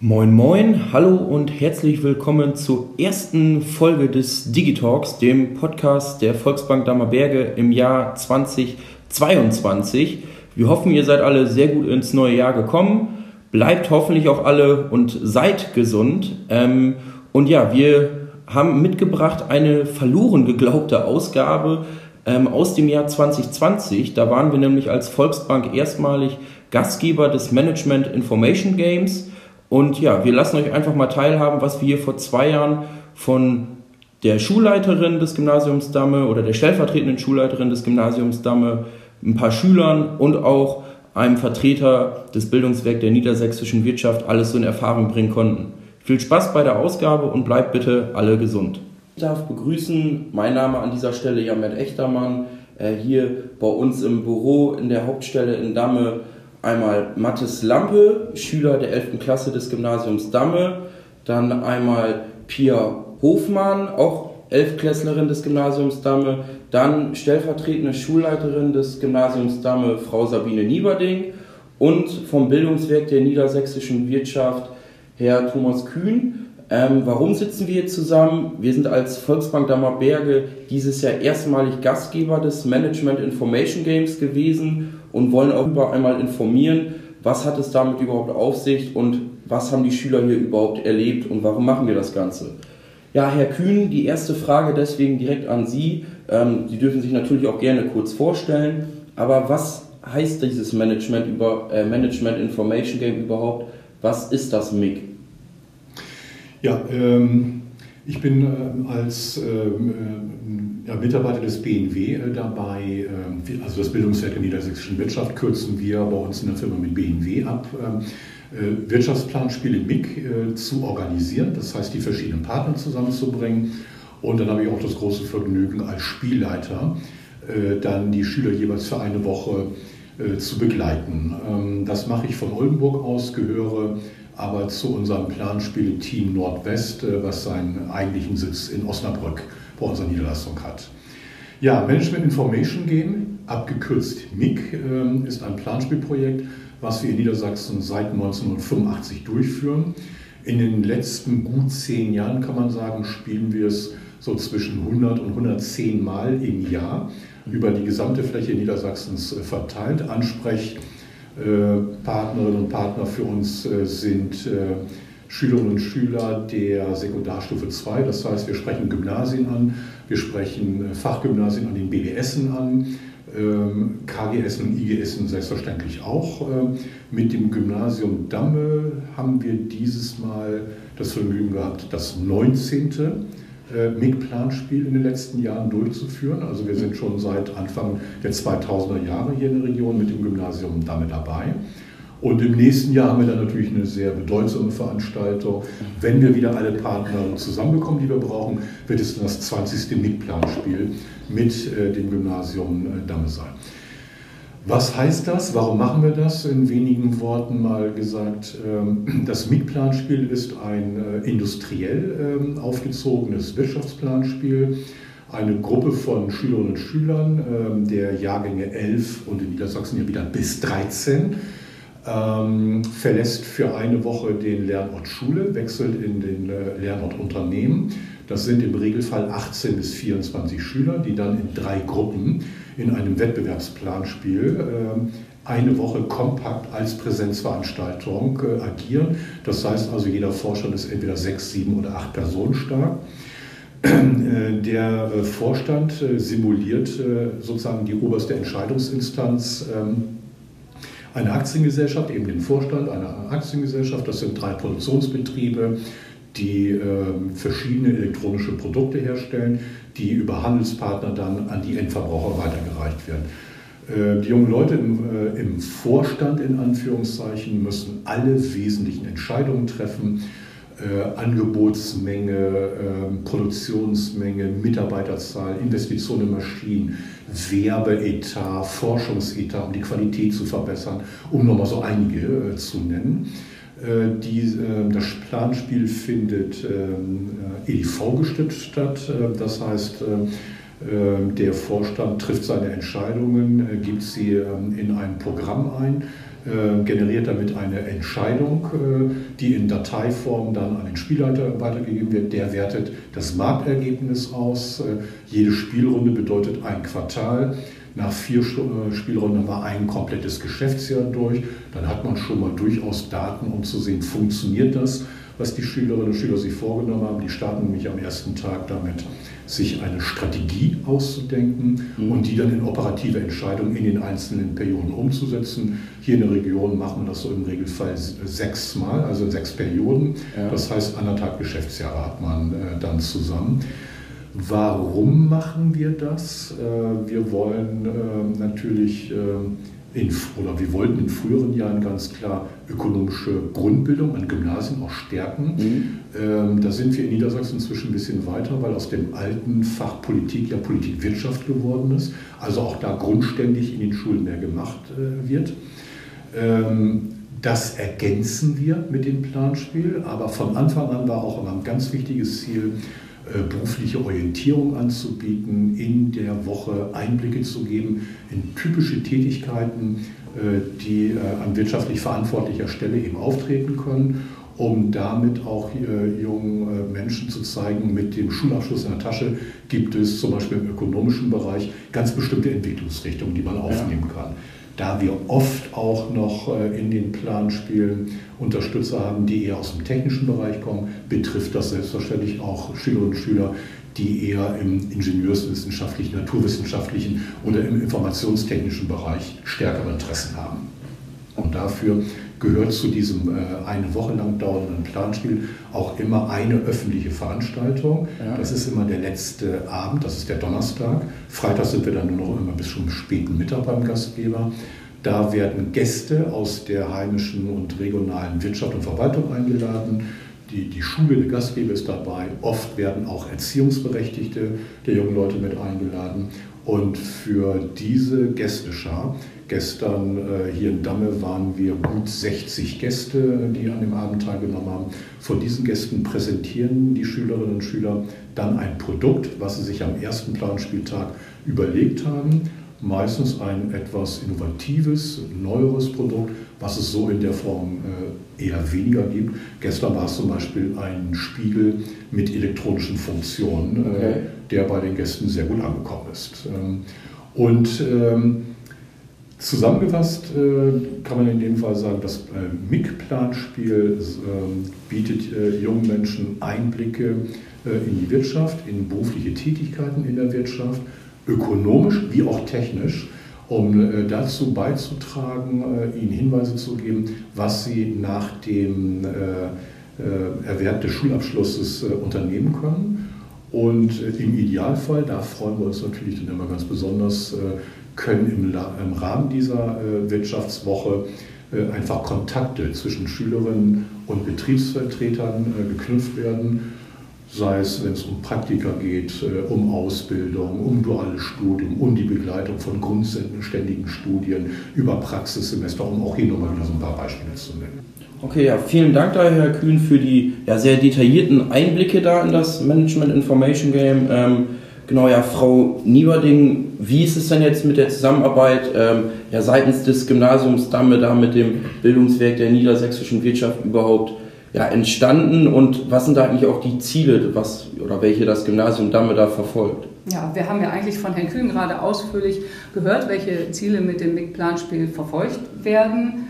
Moin Moin, hallo und herzlich willkommen zur ersten Folge des Digitalks, dem Podcast der Volksbank Dammerberge im Jahr 2022. Wir hoffen, ihr seid alle sehr gut ins neue Jahr gekommen. Bleibt hoffentlich auch alle und seid gesund. Ähm, und ja, wir haben mitgebracht eine verloren geglaubte Ausgabe ähm, aus dem Jahr 2020. Da waren wir nämlich als Volksbank erstmalig Gastgeber des Management Information Games. Und ja, wir lassen euch einfach mal teilhaben, was wir hier vor zwei Jahren von der Schulleiterin des Gymnasiums Damme oder der stellvertretenden Schulleiterin des Gymnasiums Damme, ein paar Schülern und auch einem Vertreter des Bildungswerks der niedersächsischen Wirtschaft alles so in Erfahrung bringen konnten. Viel Spaß bei der Ausgabe und bleibt bitte alle gesund. Ich darf begrüßen, mein Name an dieser Stelle Jamet Echtermann, äh, hier bei uns im Büro in der Hauptstelle in Damme einmal Mathis Lampe, Schüler der 11. Klasse des Gymnasiums Damme, dann einmal Pia Hofmann, auch Elfklässlerin des Gymnasiums Damme, dann stellvertretende Schulleiterin des Gymnasiums Damme, Frau Sabine Nieberding und vom Bildungswerk der niedersächsischen Wirtschaft, Herr Thomas Kühn. Ähm, warum sitzen wir hier zusammen? Wir sind als Volksbank Dammerberge dieses Jahr erstmalig Gastgeber des Management Information Games gewesen und wollen auch über einmal informieren, was hat es damit überhaupt auf sich und was haben die Schüler hier überhaupt erlebt und warum machen wir das Ganze. Ja, Herr Kühn, die erste Frage deswegen direkt an Sie. Ähm, Sie dürfen sich natürlich auch gerne kurz vorstellen, aber was heißt dieses Management, über, äh, Management Information Game überhaupt? Was ist das MIG? Ja, ähm, ich bin äh, als ähm, ja, Mitarbeiter des BNW äh, dabei, äh, also das Bildungswerk der niedersächsischen Wirtschaft kürzen wir bei uns in der Firma mit BNW ab, ähm, äh, Wirtschaftsplanspiele MIG zu organisieren, das heißt die verschiedenen Partner zusammenzubringen. Und dann habe ich auch das große Vergnügen als Spielleiter, dann die Schüler jeweils für eine Woche zu begleiten. Ähm, das mache ich von Oldenburg aus, gehöre aber zu unserem Planspiele-Team Nordwest, was seinen eigentlichen Sitz in Osnabrück bei unserer Niederlassung hat. Ja, Management Information Game, abgekürzt MIG, ähm, ist ein Planspielprojekt, was wir in Niedersachsen seit 1985 durchführen. In den letzten gut zehn Jahren kann man sagen, spielen wir es so zwischen 100 und 110 Mal im Jahr über die gesamte Fläche Niedersachsens äh, verteilt. Ansprechpartnerinnen und Partner für uns äh, sind äh, Schülerinnen und Schüler der Sekundarstufe 2. Das heißt, wir sprechen Gymnasien an, wir sprechen äh, Fachgymnasien an den BBSen an, ähm, KGS und IGS selbstverständlich auch. Ähm, mit dem Gymnasium Damme haben wir dieses Mal das Vergnügen gehabt, das 19. Äh, MIG-Planspiel in den letzten Jahren durchzuführen. Also wir sind schon seit Anfang der 2000er Jahre hier in der Region mit dem Gymnasium Damme dabei. Und im nächsten Jahr haben wir dann natürlich eine sehr bedeutsame Veranstaltung. Wenn wir wieder alle Partner zusammenbekommen, die wir brauchen, wird es das 20. MIG-Planspiel mit äh, dem Gymnasium äh, Damme sein. Was heißt das? Warum machen wir das? In wenigen Worten mal gesagt. Ähm, das MIG-Planspiel ist ein äh, industriell ähm, aufgezogenes Wirtschaftsplanspiel. Eine Gruppe von Schülerinnen und Schülern ähm, der Jahrgänge 11 und in Niedersachsen ja wieder bis 13 ähm, verlässt für eine Woche den Lernort Schule, wechselt in den äh, Lernort Unternehmen. Das sind im Regelfall 18 bis 24 Schüler, die dann in drei Gruppen in einem Wettbewerbsplanspiel äh, eine Woche kompakt als Präsenzveranstaltung äh, agieren. Das heißt also, jeder Vorstand ist entweder sechs, sieben oder acht Personen stark. Äh, der äh, Vorstand äh, simuliert sozusagen die oberste Entscheidungsinstanz ähm, eine Aktiengesellschaft, eben den Vorstand einer Aktiengesellschaft. Das sind drei Produktionsbetriebe, die äh, verschiedene elektronische Produkte herstellen, die über Handelspartner dann an die Endverbraucher weitergereicht werden. Äh, die jungen Leute im, äh, im, Vorstand in Anführungszeichen müssen alle wesentlichen Entscheidungen treffen. Äh, Angebotsmenge, ähm, Produktionsmenge, Mitarbeiterzahl, Investitionen in Maschinen, Werbeetat, Forschungsetat, um die Qualität zu verbessern, um nochmal so einige äh, zu nennen. Äh, die, äh, das Planspiel findet ähm, EDV gestützt statt. Das heißt, der Vorstand trifft seine Entscheidungen, gibt sie ähm, in ein Programm ein, äh, generiert damit eine Entscheidung, äh, die in Dateiform dann an den Spielleiter weitergegeben wird. Der wertet das Marktergebnis aus. Äh, jede Spielrunde bedeutet ein Quartal. Nach vier Spielrunden war ein komplettes Geschäftsjahr durch. Dann hat man schon mal durchaus Daten, um zu sehen, funktioniert das, was die Schülerinnen und Schüler sich vorgenommen haben. Die starten nämlich am ersten Tag damit sich eine Strategie auszudenken mhm. und die dann in operative Entscheidungen in den einzelnen Perioden umzusetzen. Hier in der Region machen wir das so im Regelfall sechsmal, also sechs Perioden. Ja. Das heißt, anderthalb Geschäftsjahre hat man äh, dann zusammen. Warum machen wir das? Äh, wir wollen äh, natürlich in, oder wir wollten in früheren Jahren ganz klar ökonomische Grundbildung an Gymnasien auch stärken. Mhm. Ähm, da sind wir in Niedersachsen inzwischen ein bisschen weiter, weil aus dem alten Fach Politik ja Politikwirtschaft geworden ist. Also auch da grundständig in den Schulen mehr gemacht äh, wird. Ähm, das ergänzen wir mit dem Planspiel, aber von Anfang an war auch immer ein ganz wichtiges Ziel, berufliche Orientierung anzubieten, in der Woche Einblicke zu geben in typische Tätigkeiten, äh, die äh, an wirtschaftlich verantwortlicher Stelle eben auftreten können, um damit auch jungen Menschen zu zeigen, mit dem Schulabschluss in der Tasche gibt es zum Beispiel im ökonomischen Bereich ganz bestimmte Entwicklungsrichtungen, die man aufnehmen kann da wir oft auch noch äh, in den Planspielen Unterstützer haben, die eher aus dem technischen Bereich kommen, betrifft das selbstverständlich auch Schülerinnen und Schüler, die eher im ingenieurswissenschaftlichen, naturwissenschaftlichen oder im informationstechnischen Bereich stärkere Interessen haben. Und dafür gehört zu diesem äh, eine Woche lang dauernden Planspiel auch immer eine öffentliche Veranstaltung. Ja. Das ist immer der letzte Abend, das ist der Donnerstag. Freitag sind wir dann nur noch immer bis zum späten Mittag beim Gastgeber. Da werden Gäste aus der heimischen und regionalen Wirtschaft und Verwaltung eingeladen. Die, die Schule, der Gastgeber ist dabei. Oft werden auch Erziehungsberechtigte der jungen Leute mit eingeladen. Und für diese Gästeschar, gestern äh, hier in Damme waren wir gut 60 Gäste, die an dem Abend teilgenommen haben. Von diesen Gästen präsentieren die Schülerinnen und Schüler dann ein Produkt, was sie sich am ersten Planspieltag überlegt haben. Meistens ein etwas innovatives, neueres Produkt, was es so in der Form äh, eher weniger gibt. Gestern war es zum Beispiel ein Spiegel mit elektronischen Funktionen, äh, okay. der bei den Gästen sehr gut angekommen ist. Ähm, und ähm, zusammengefasst äh, kann man in dem Fall sagen, das MIG-Planspiel ähm, bietet jungen Menschen Einblicke in die Wirtschaft, in berufliche Tätigkeiten in der Wirtschaft, ökonomisch wie auch technisch um äh, dazu beizutragen, äh, Ihnen Hinweise zu geben, was Sie nach dem äh, Erwerb des Schulabschlusses unternehmen können. Und im Idealfall, da freuen wir uns natürlich dann immer ganz besonders, können im, Rahmen dieser Wirtschaftswoche einfach Kontakte zwischen Schülerinnen und Betriebsvertretern geknüpft werden sei es, wenn es um Praktika geht, äh, um Ausbildung, um duales Studium, um die Begleitung von grundständigen Studien, über Praxissemester, um auch hier nochmal wieder so ein paar Beispiele zu nennen. Okay, ja, vielen Dank da, Herr Kühn, für die ja, sehr detaillierten Einblicke da in das Management Information Game. Ähm, genau, ja, Frau Nieberding, wie ist es denn jetzt mit der Zusammenarbeit ähm, ja, seitens des Gymnasiums Damme da mit dem Bildungswerk der niedersächsischen Wirtschaft überhaupt? ja, entstanden und was sind da eigentlich auch die Ziele, was oder welche das Gymnasium damit da verfolgt? Ja, wir haben ja eigentlich von Herrn Kühn gerade ausführlich gehört, welche Ziele mit dem MIG-Planspiel verfolgt werden.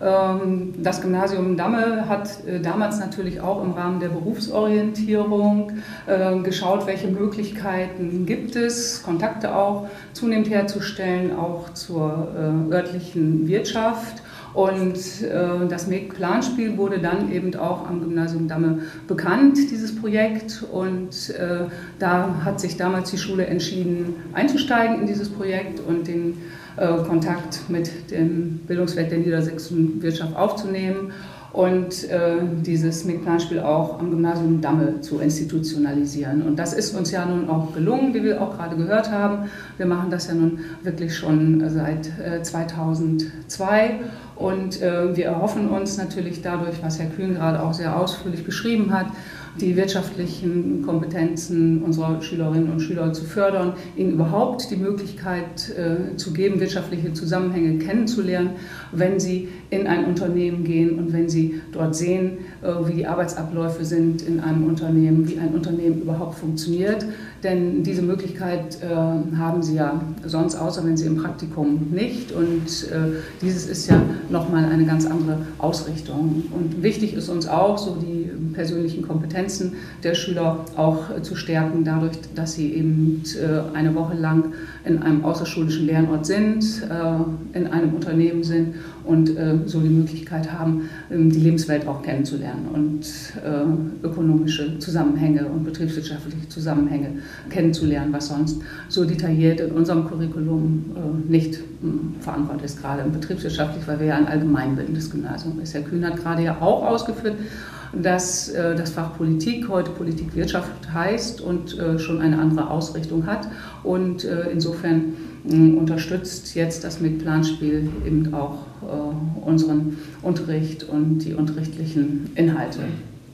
Ähm, das Gymnasium Damme hat äh, damals natürlich auch im Rahmen der Berufsorientierung äh, geschaut, welche Möglichkeiten gibt es, Kontakte auch zunehmend herzustellen, auch zur äh, örtlichen Wirtschaft und äh, das MEG-Planspiel wurde dann eben auch am Gymnasium Damme bekannt, dieses Projekt. Und äh, da hat sich damals die Schule entschieden, einzusteigen in dieses Projekt und den äh, Kontakt mit dem Bildungswerk der niedersächsischen Wirtschaft aufzunehmen und äh, dieses MIG-Planspiel auch am Gymnasium Damme zu institutionalisieren. Und das ist uns ja nun auch gelungen, wie wir auch gerade gehört haben. Wir machen das ja nun wirklich schon seit äh, 2002 und äh, wir erhoffen uns natürlich dadurch, was Herr Kühn gerade auch sehr ausführlich beschrieben hat, die wirtschaftlichen Kompetenzen unserer Schülerinnen und Schüler zu fördern, ihnen überhaupt die Möglichkeit äh, zu geben, wirtschaftliche Zusammenhänge kennenzulernen, wenn sie in ein Unternehmen gehen und wenn sie dort sehen, äh, wie die Arbeitsabläufe sind in einem Unternehmen, wie ein Unternehmen überhaupt funktioniert. Denn diese Möglichkeit äh, haben sie ja sonst, außer wenn sie im Praktikum nicht. Und äh, dieses ist ja nochmal eine ganz andere Ausrichtung. Und wichtig ist uns auch, so die persönlichen Kompetenzen der Schüler auch äh, zu stärken, dadurch, dass sie eben äh, eine Woche lang in einem außerschulischen Lernort sind, äh, in einem Unternehmen sind und äh, so die Möglichkeit haben, ähm, die Lebenswelt auch kennenzulernen und äh, ökonomische Zusammenhänge und betriebswirtschaftliche Zusammenhänge kennenzulernen, was sonst so detailliert in unserem Curriculum nicht hm, verankert ist, gerade im betriebswirtschaftlich, weil wir ja ein allgemeinbildendes Gymnasium ist. Herr Kühn hat gerade ja auch ausgeführt, dass das Fach Politik heute Politikwirtschaft heißt und schon eine andere Ausrichtung hat. Und äh, insofern unterstützt jetzt das mit Planspiel eben auch unseren Unterricht und die unterrichtlichen Inhalte.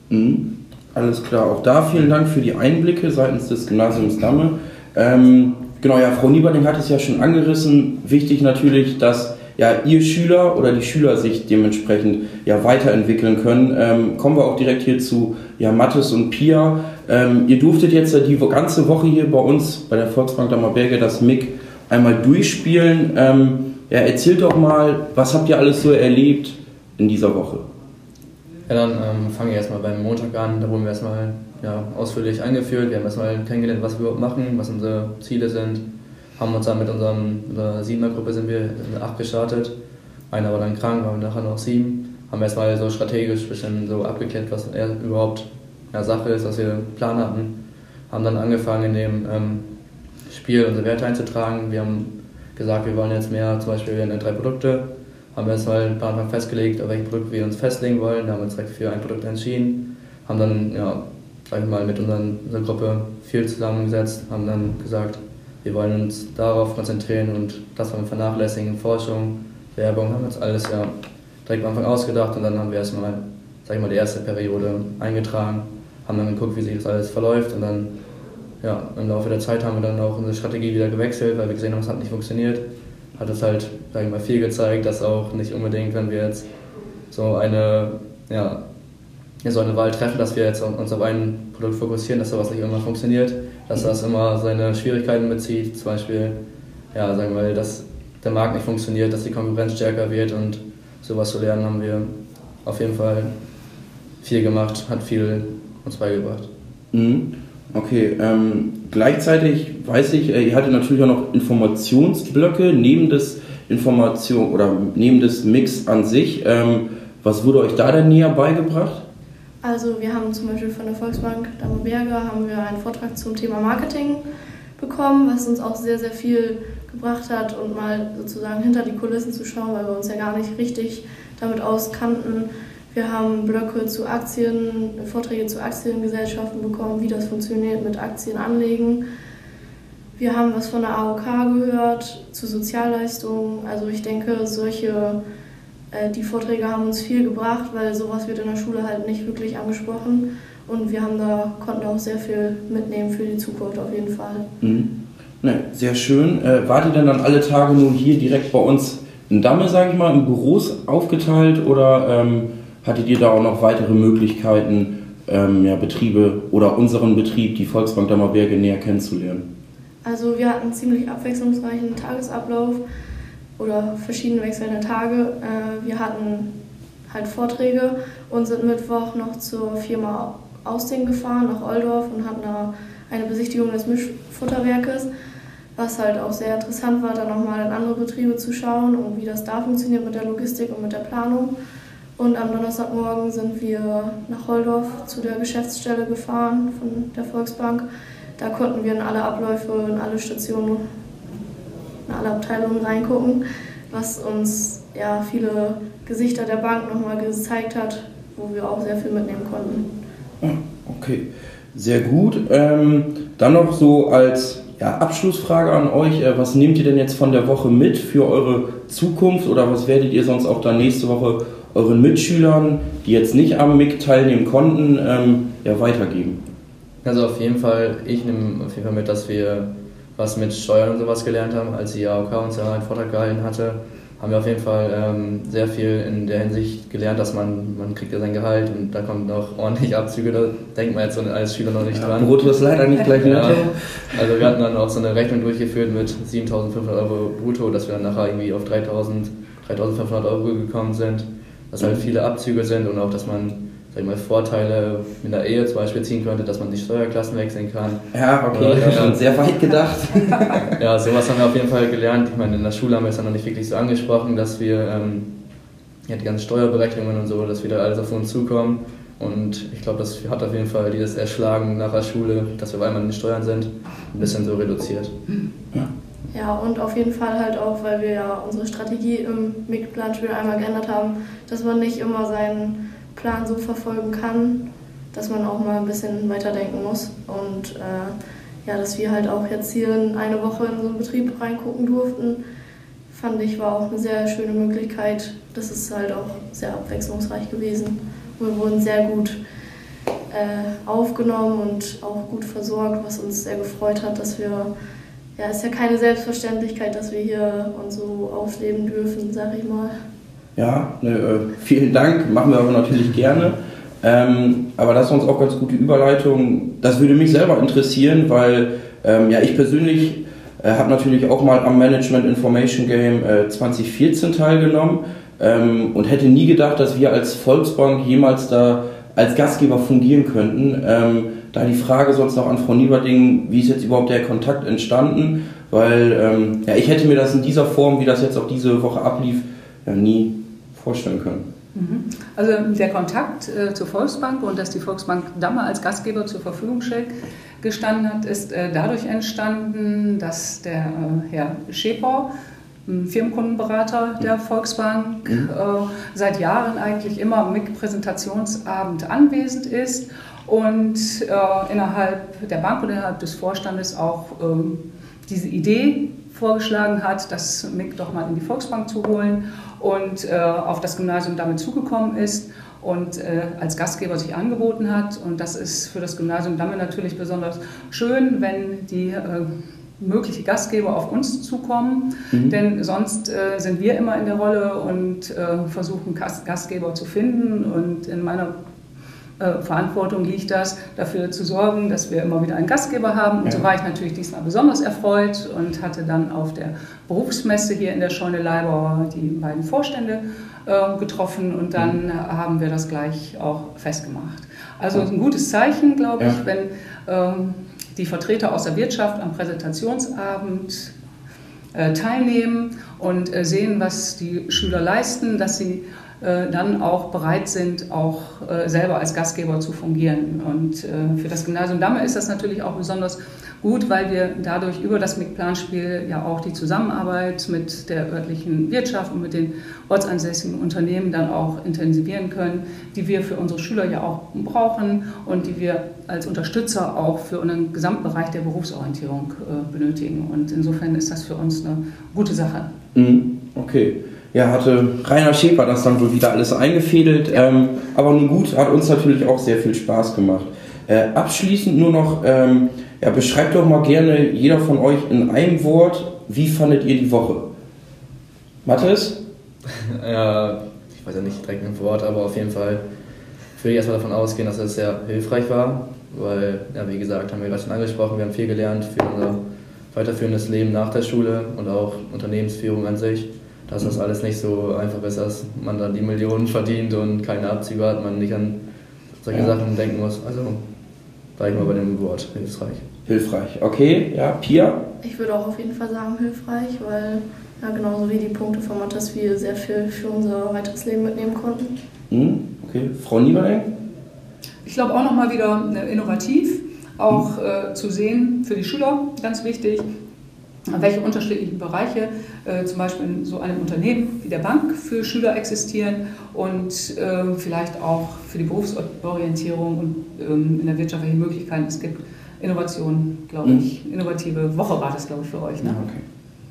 Mhm. Alles klar, auch da vielen Dank für die Einblicke seitens des Gymnasiums Damme. Ähm, genau, ja, Frau Nieberding hat es ja schon angerissen. Wichtig natürlich, dass ja, ihr Schüler oder die Schüler sich dementsprechend ja, weiterentwickeln können. Ähm, kommen wir auch direkt hier zu ja, Mathis und Pia. Ähm, ihr durftet jetzt die ganze Woche hier bei uns bei der Volksbank Dammerberge das MIG einmal durchspielen. Ähm, ja, erzählt doch mal, was habt ihr alles so erlebt in dieser Woche? Ja, dann ähm, fange ich erstmal beim Montag an. Da wurden wir erstmal ja, ausführlich eingeführt. Wir haben erstmal kennengelernt, was wir überhaupt machen, was unsere Ziele sind haben uns dann mit unserem, unserer Siebener-Gruppe sind wir in acht gestartet. Einer war dann krank, waren nachher noch sieben. Haben erstmal so strategisch ein bisschen so abgeklärt, was er überhaupt ja, Sache ist, was wir Plan hatten. Haben dann angefangen, in dem ähm, Spiel unsere Werte einzutragen. Wir haben gesagt, wir wollen jetzt mehr, zum Beispiel wir haben drei Produkte. Haben erstmal ein paar Mal festgelegt, auf welche Produkte wir uns festlegen wollen. Da haben wir uns direkt für ein Produkt entschieden. Haben dann, ja, sag ich mal, mit unseren, unserer Gruppe viel zusammengesetzt. Haben dann gesagt, wir wollen uns darauf konzentrieren und das wollen wir vernachlässigen. Forschung, Werbung, haben wir uns alles ja direkt am Anfang ausgedacht und dann haben wir erstmal, sag ich mal, die erste Periode eingetragen, haben dann geguckt, wie sich das alles verläuft und dann ja, im Laufe der Zeit haben wir dann auch unsere Strategie wieder gewechselt, weil wir gesehen haben, es hat nicht funktioniert. Hat es halt, sag ich mal, viel gezeigt, dass auch nicht unbedingt, wenn wir jetzt so eine, ja, so eine Wahl treffen, dass wir jetzt uns auf ein Produkt fokussieren, dass sowas nicht immer funktioniert, dass das immer seine Schwierigkeiten bezieht, zum Beispiel, ja, sagen wir, dass der Markt nicht funktioniert, dass die Konkurrenz stärker wird und sowas zu lernen haben wir auf jeden Fall viel gemacht, hat viel uns beigebracht. Mhm. Okay, ähm, gleichzeitig weiß ich, äh, ihr hattet natürlich auch noch Informationsblöcke neben des Information oder neben des Mix an sich. Ähm, was wurde euch da denn näher beigebracht? Also wir haben zum Beispiel von der Volksbank Dammerberge haben wir einen Vortrag zum Thema Marketing bekommen, was uns auch sehr, sehr viel gebracht hat und mal sozusagen hinter die Kulissen zu schauen, weil wir uns ja gar nicht richtig damit auskannten. Wir haben Blöcke zu Aktien, Vorträge zu Aktiengesellschaften bekommen, wie das funktioniert mit Aktienanlegen. Wir haben was von der AOK gehört zu Sozialleistungen. Also ich denke, solche die Vorträge haben uns viel gebracht, weil sowas wird in der Schule halt nicht wirklich angesprochen. Und wir haben da, konnten auch sehr viel mitnehmen für die Zukunft auf jeden Fall. Mhm. Ne, sehr schön. Äh, wart ihr denn dann alle Tage nur hier direkt bei uns in Damme, sage ich mal, in Büros aufgeteilt oder ähm, hattet ihr da auch noch weitere Möglichkeiten, ähm, ja, Betriebe oder unseren Betrieb, die Volksbank Dammerberge, näher kennenzulernen? Also wir hatten einen ziemlich abwechslungsreichen Tagesablauf oder verschiedene wechselnde Tage. Äh, wir hatten halt Vorträge und sind Mittwoch noch zur Firma Austing gefahren, nach Oldorf und hatten da eine Besichtigung des Mischfutterwerkes, was halt auch sehr interessant war, dann nochmal in andere Betriebe zu schauen und wie das da funktioniert mit der Logistik und mit der Planung. Und am Donnerstagmorgen sind wir nach Holdorf zu der Geschäftsstelle gefahren von der Volksbank. Da konnten wir in alle Abläufe, in alle Stationen in alle Abteilungen reingucken, was uns ja viele Gesichter der Bank nochmal gezeigt hat, wo wir auch sehr viel mitnehmen konnten. Okay, sehr gut. Ähm, dann noch so als ja, Abschlussfrage an euch, äh, was nehmt ihr denn jetzt von der Woche mit für eure Zukunft oder was werdet ihr sonst auch dann nächste Woche euren Mitschülern, die jetzt nicht am MIG teilnehmen konnten, ähm, ja, weitergeben? Also auf jeden Fall, ich nehme auf jeden Fall mit, dass wir was mit Steuern und sowas gelernt haben, als die AOK uns ja einen Vortrag gehalten hatte haben wir auf jeden Fall ähm, sehr viel in der Hinsicht gelernt, dass man, man kriegt ja sein Gehalt und da kommen noch ordentlich Abzüge, da denkt man jetzt so als Schüler noch nicht ja, dran. Brutto ist leider nicht gleich. Ja, also wir hatten dann auch so eine Rechnung durchgeführt mit 7.500 Euro brutto, dass wir dann nachher irgendwie auf 3.000, 3.500 Euro gekommen sind, dass halt viele Abzüge sind und auch, dass man sag ich mal, Vorteile in der Ehe zum Beispiel ziehen könnte, dass man die Steuerklassen wechseln kann. Ja, okay, Oder, schon sehr weit gedacht. ja, sowas haben wir auf jeden Fall gelernt. Ich meine, in der Schule haben wir es dann noch nicht wirklich so angesprochen, dass wir ähm, ja, die ganzen Steuerberechnungen und so, dass wieder alles auf uns zukommen. Und ich glaube, das hat auf jeden Fall dieses Erschlagen nach der Schule, dass wir einmal in den Steuern sind, ein bisschen so reduziert. Ja. Ja, und auf jeden Fall halt auch, weil wir ja unsere Strategie im MIG-Planspiel einmal geändert haben, dass man nicht immer seinen Plan so verfolgen kann, dass man auch mal ein bisschen weiterdenken muss. Und äh, ja, dass wir halt auch jetzt hier eine Woche in so einen Betrieb reingucken durften, fand ich war auch eine sehr schöne Möglichkeit. Das ist halt auch sehr abwechslungsreich gewesen. Wir wurden sehr gut äh, aufgenommen und auch gut versorgt, was uns sehr gefreut hat, dass wir ja, es ist ja keine Selbstverständlichkeit, dass wir hier uns so ausleben dürfen, sag ich mal. Ja, ne, äh, vielen Dank, machen wir aber natürlich gerne. Ähm, aber das ist uns auch ganz gute Überleitung. Das würde mich selber interessieren, weil ähm, ja, ich persönlich äh, habe natürlich auch mal am Management Information Game äh, 2014 teilgenommen ähm, und hätte nie gedacht, dass wir als Volksbank jemals da als Gastgeber fungieren könnten. Ähm, da die Frage sonst noch an Frau Nieberding, wie ist jetzt überhaupt der Kontakt entstanden? Weil ähm, ja, ich hätte mir das in dieser Form, wie das jetzt auch diese Woche ablief, ja nie vorstellen können. Mhm. Also der Kontakt äh, zur Volksbank und dass die Volksbank Damme als Gastgeber zur Verfügung stellt, gestanden hat, ist äh, dadurch entstanden, dass der äh, Herr Schäper, Firmenkundenberater der mhm. Volksbank, mhm. Seit Jahren eigentlich immer am MIG-Präsentationsabend anwesend ist und innerhalb der Bank und innerhalb des Vorstandes auch ähm, diese Idee vorgeschlagen hat, das MIG doch mal in die Volksbank zu holen und äh, auf das Gymnasium damit zugekommen ist und äh, als Gastgeber sich angeboten hat. Und das ist für das Gymnasium Damme natürlich besonders schön, wenn die äh, mögliche Gastgeber auf uns zukommen, mhm. denn sonst äh, sind wir immer in der Rolle und äh, versuchen Gastgeber zu finden. Und in meiner äh, Verantwortung liegt das, dafür zu sorgen, dass wir immer wieder einen Gastgeber haben. Und ja. so war ich natürlich diesmal besonders erfreut und hatte dann auf der Berufsmesse hier in der Scheune Leibauer die beiden Vorstände äh, getroffen und dann mhm. haben wir das gleich auch festgemacht. Also ein gutes Zeichen, glaube ich, ja. wenn ähm, die Vertreter aus der Wirtschaft am Präsentationsabend äh, teilnehmen und äh, sehen, was die Schüler leisten, dass sie dann auch bereit sind, auch äh, selber als Gastgeber zu fungieren. Und äh, für das Gymnasium Damme ist das natürlich auch besonders gut, weil wir dadurch über das MIG-Planspiel ja auch die Zusammenarbeit mit der örtlichen Wirtschaft und mit den ortsansässigen Unternehmen dann auch intensivieren können, die wir für unsere Schüler ja auch brauchen und die wir als Unterstützer auch für unseren Gesamtbereich der Berufsorientierung benötigen. Und insofern ist das für uns eine gute Sache. Mhm. Okay ja, hatte Rainer Schäfer das dann wohl wieder alles eingefädelt. Ähm, aber nun gut, hat uns natürlich auch sehr viel Spaß gemacht. Äh, abschließend nur noch, ähm, ja, beschreibt doch mal gerne jeder von euch in einem Wort, wie fandet ihr die Woche? Mathis? Ja, ich weiß ja nicht direkt ein Wort, aber auf jeden Fall würde ich erstmal davon ausgehen, dass es sehr hilfreich war, weil, ja, wie gesagt, haben wir gerade schon angesprochen, wir haben viel gelernt für unser weiterführendes Leben nach der Schule und auch Unternehmensführung an sich dass das alles nicht so einfach ist, dass man dann die Millionen verdient und keine Abzüge hat, man nicht an solche ja. Sachen denken muss. Also bleibe ich mal bei dem Wort hilfreich. Hilfreich, okay. Ja, Pia? Ich würde auch auf jeden Fall sagen hilfreich, weil ja, genauso wie die Punkte von Matthias wir sehr viel für unser weiteres Leben mitnehmen konnten. Mhm, okay. Frau Nieberling? Ich glaube auch nochmal wieder äh, innovativ, auch äh, zu sehen für die Schüler, ganz wichtig, welche unterschiedlichen Bereiche äh, zum Beispiel in so einem Unternehmen wie der Bank für Schüler existieren und äh, vielleicht auch für die Berufsorientierung und ähm, in der Wirtschaft, welche Möglichkeiten es gibt. Innovation, glaube mhm. ich, innovative Woche war das, glaube ich, für euch. Ne? Okay.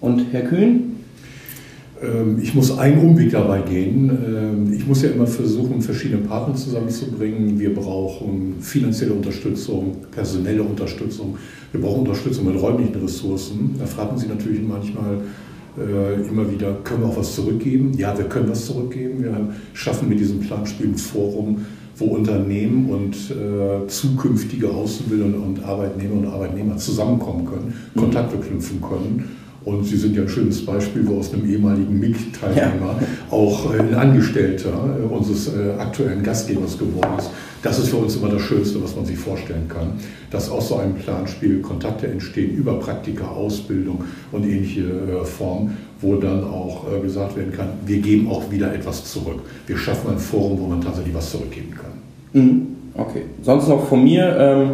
Und Herr Kühn? Ähm, ich muss einen Umweg dabei gehen. Ähm, ich muss ja immer versuchen, verschiedene Partner zusammenzubringen. Wir brauchen finanzielle Unterstützung, personelle Unterstützung. Wir brauchen Unterstützung mit räumlichen Ressourcen. Da fragen Sie natürlich manchmal äh, immer wieder, können wir auch was zurückgeben? Ja, wir können was zurückgeben. Wir schaffen mit diesem Planspiel ein Forum, wo Unternehmen und äh, zukünftige Auszubildende und Arbeitnehmer und Arbeitnehmer zusammenkommen können, mhm. Kontakte knüpfen können und Sie sind ja ein schönes Beispiel, wo aus einem ehemaligen MIG-Teilnehmer ja. auch äh, ein Angestellter äh, unseres äh, aktuellen Gastgebers geworden ist. Das ist für uns immer das Schönste, was man sich vorstellen kann, dass aus so einem Planspiel Kontakte entstehen über Praktika, Ausbildung und ähnliche Formen, wo dann auch gesagt werden kann, wir geben auch wieder etwas zurück. Wir schaffen ein Forum, wo man tatsächlich was zurückgeben kann. Mhm. Okay. Sonst noch von mir. Ähm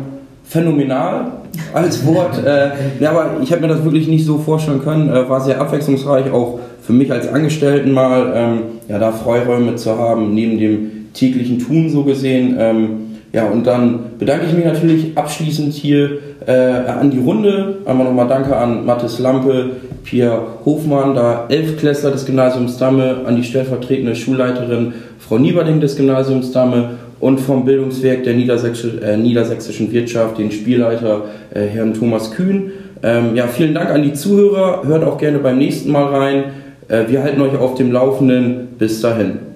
phänomenal als Wort. äh, ja, aber ich habe mir das wirklich nicht so vorstellen können. Äh, war sehr abwechslungsreich, auch für mich als Angestellten mal, ähm, ja, da Freiräume zu haben, neben dem täglichen Tun so gesehen. Ähm, ja, und dann bedanke ich mich natürlich abschließend hier äh, an die Runde. Einmal nochmal Danke an Mathis Lampe, Pia Hofmann, da Elfklässler des Gymnasiums Damme, an die stellvertretende Schulleiterin Frau Nieberding des Gymnasiums Damme und vom Bildungswerk der Niedersächsischen, äh, Niedersächsischen Wirtschaft, den Spielleiter äh, Herrn Thomas Kühn. Ähm, ja, vielen Dank an die Zuhörer. Hört auch gerne beim nächsten Mal rein. Äh, wir halten euch auf dem Laufenden. Bis dahin.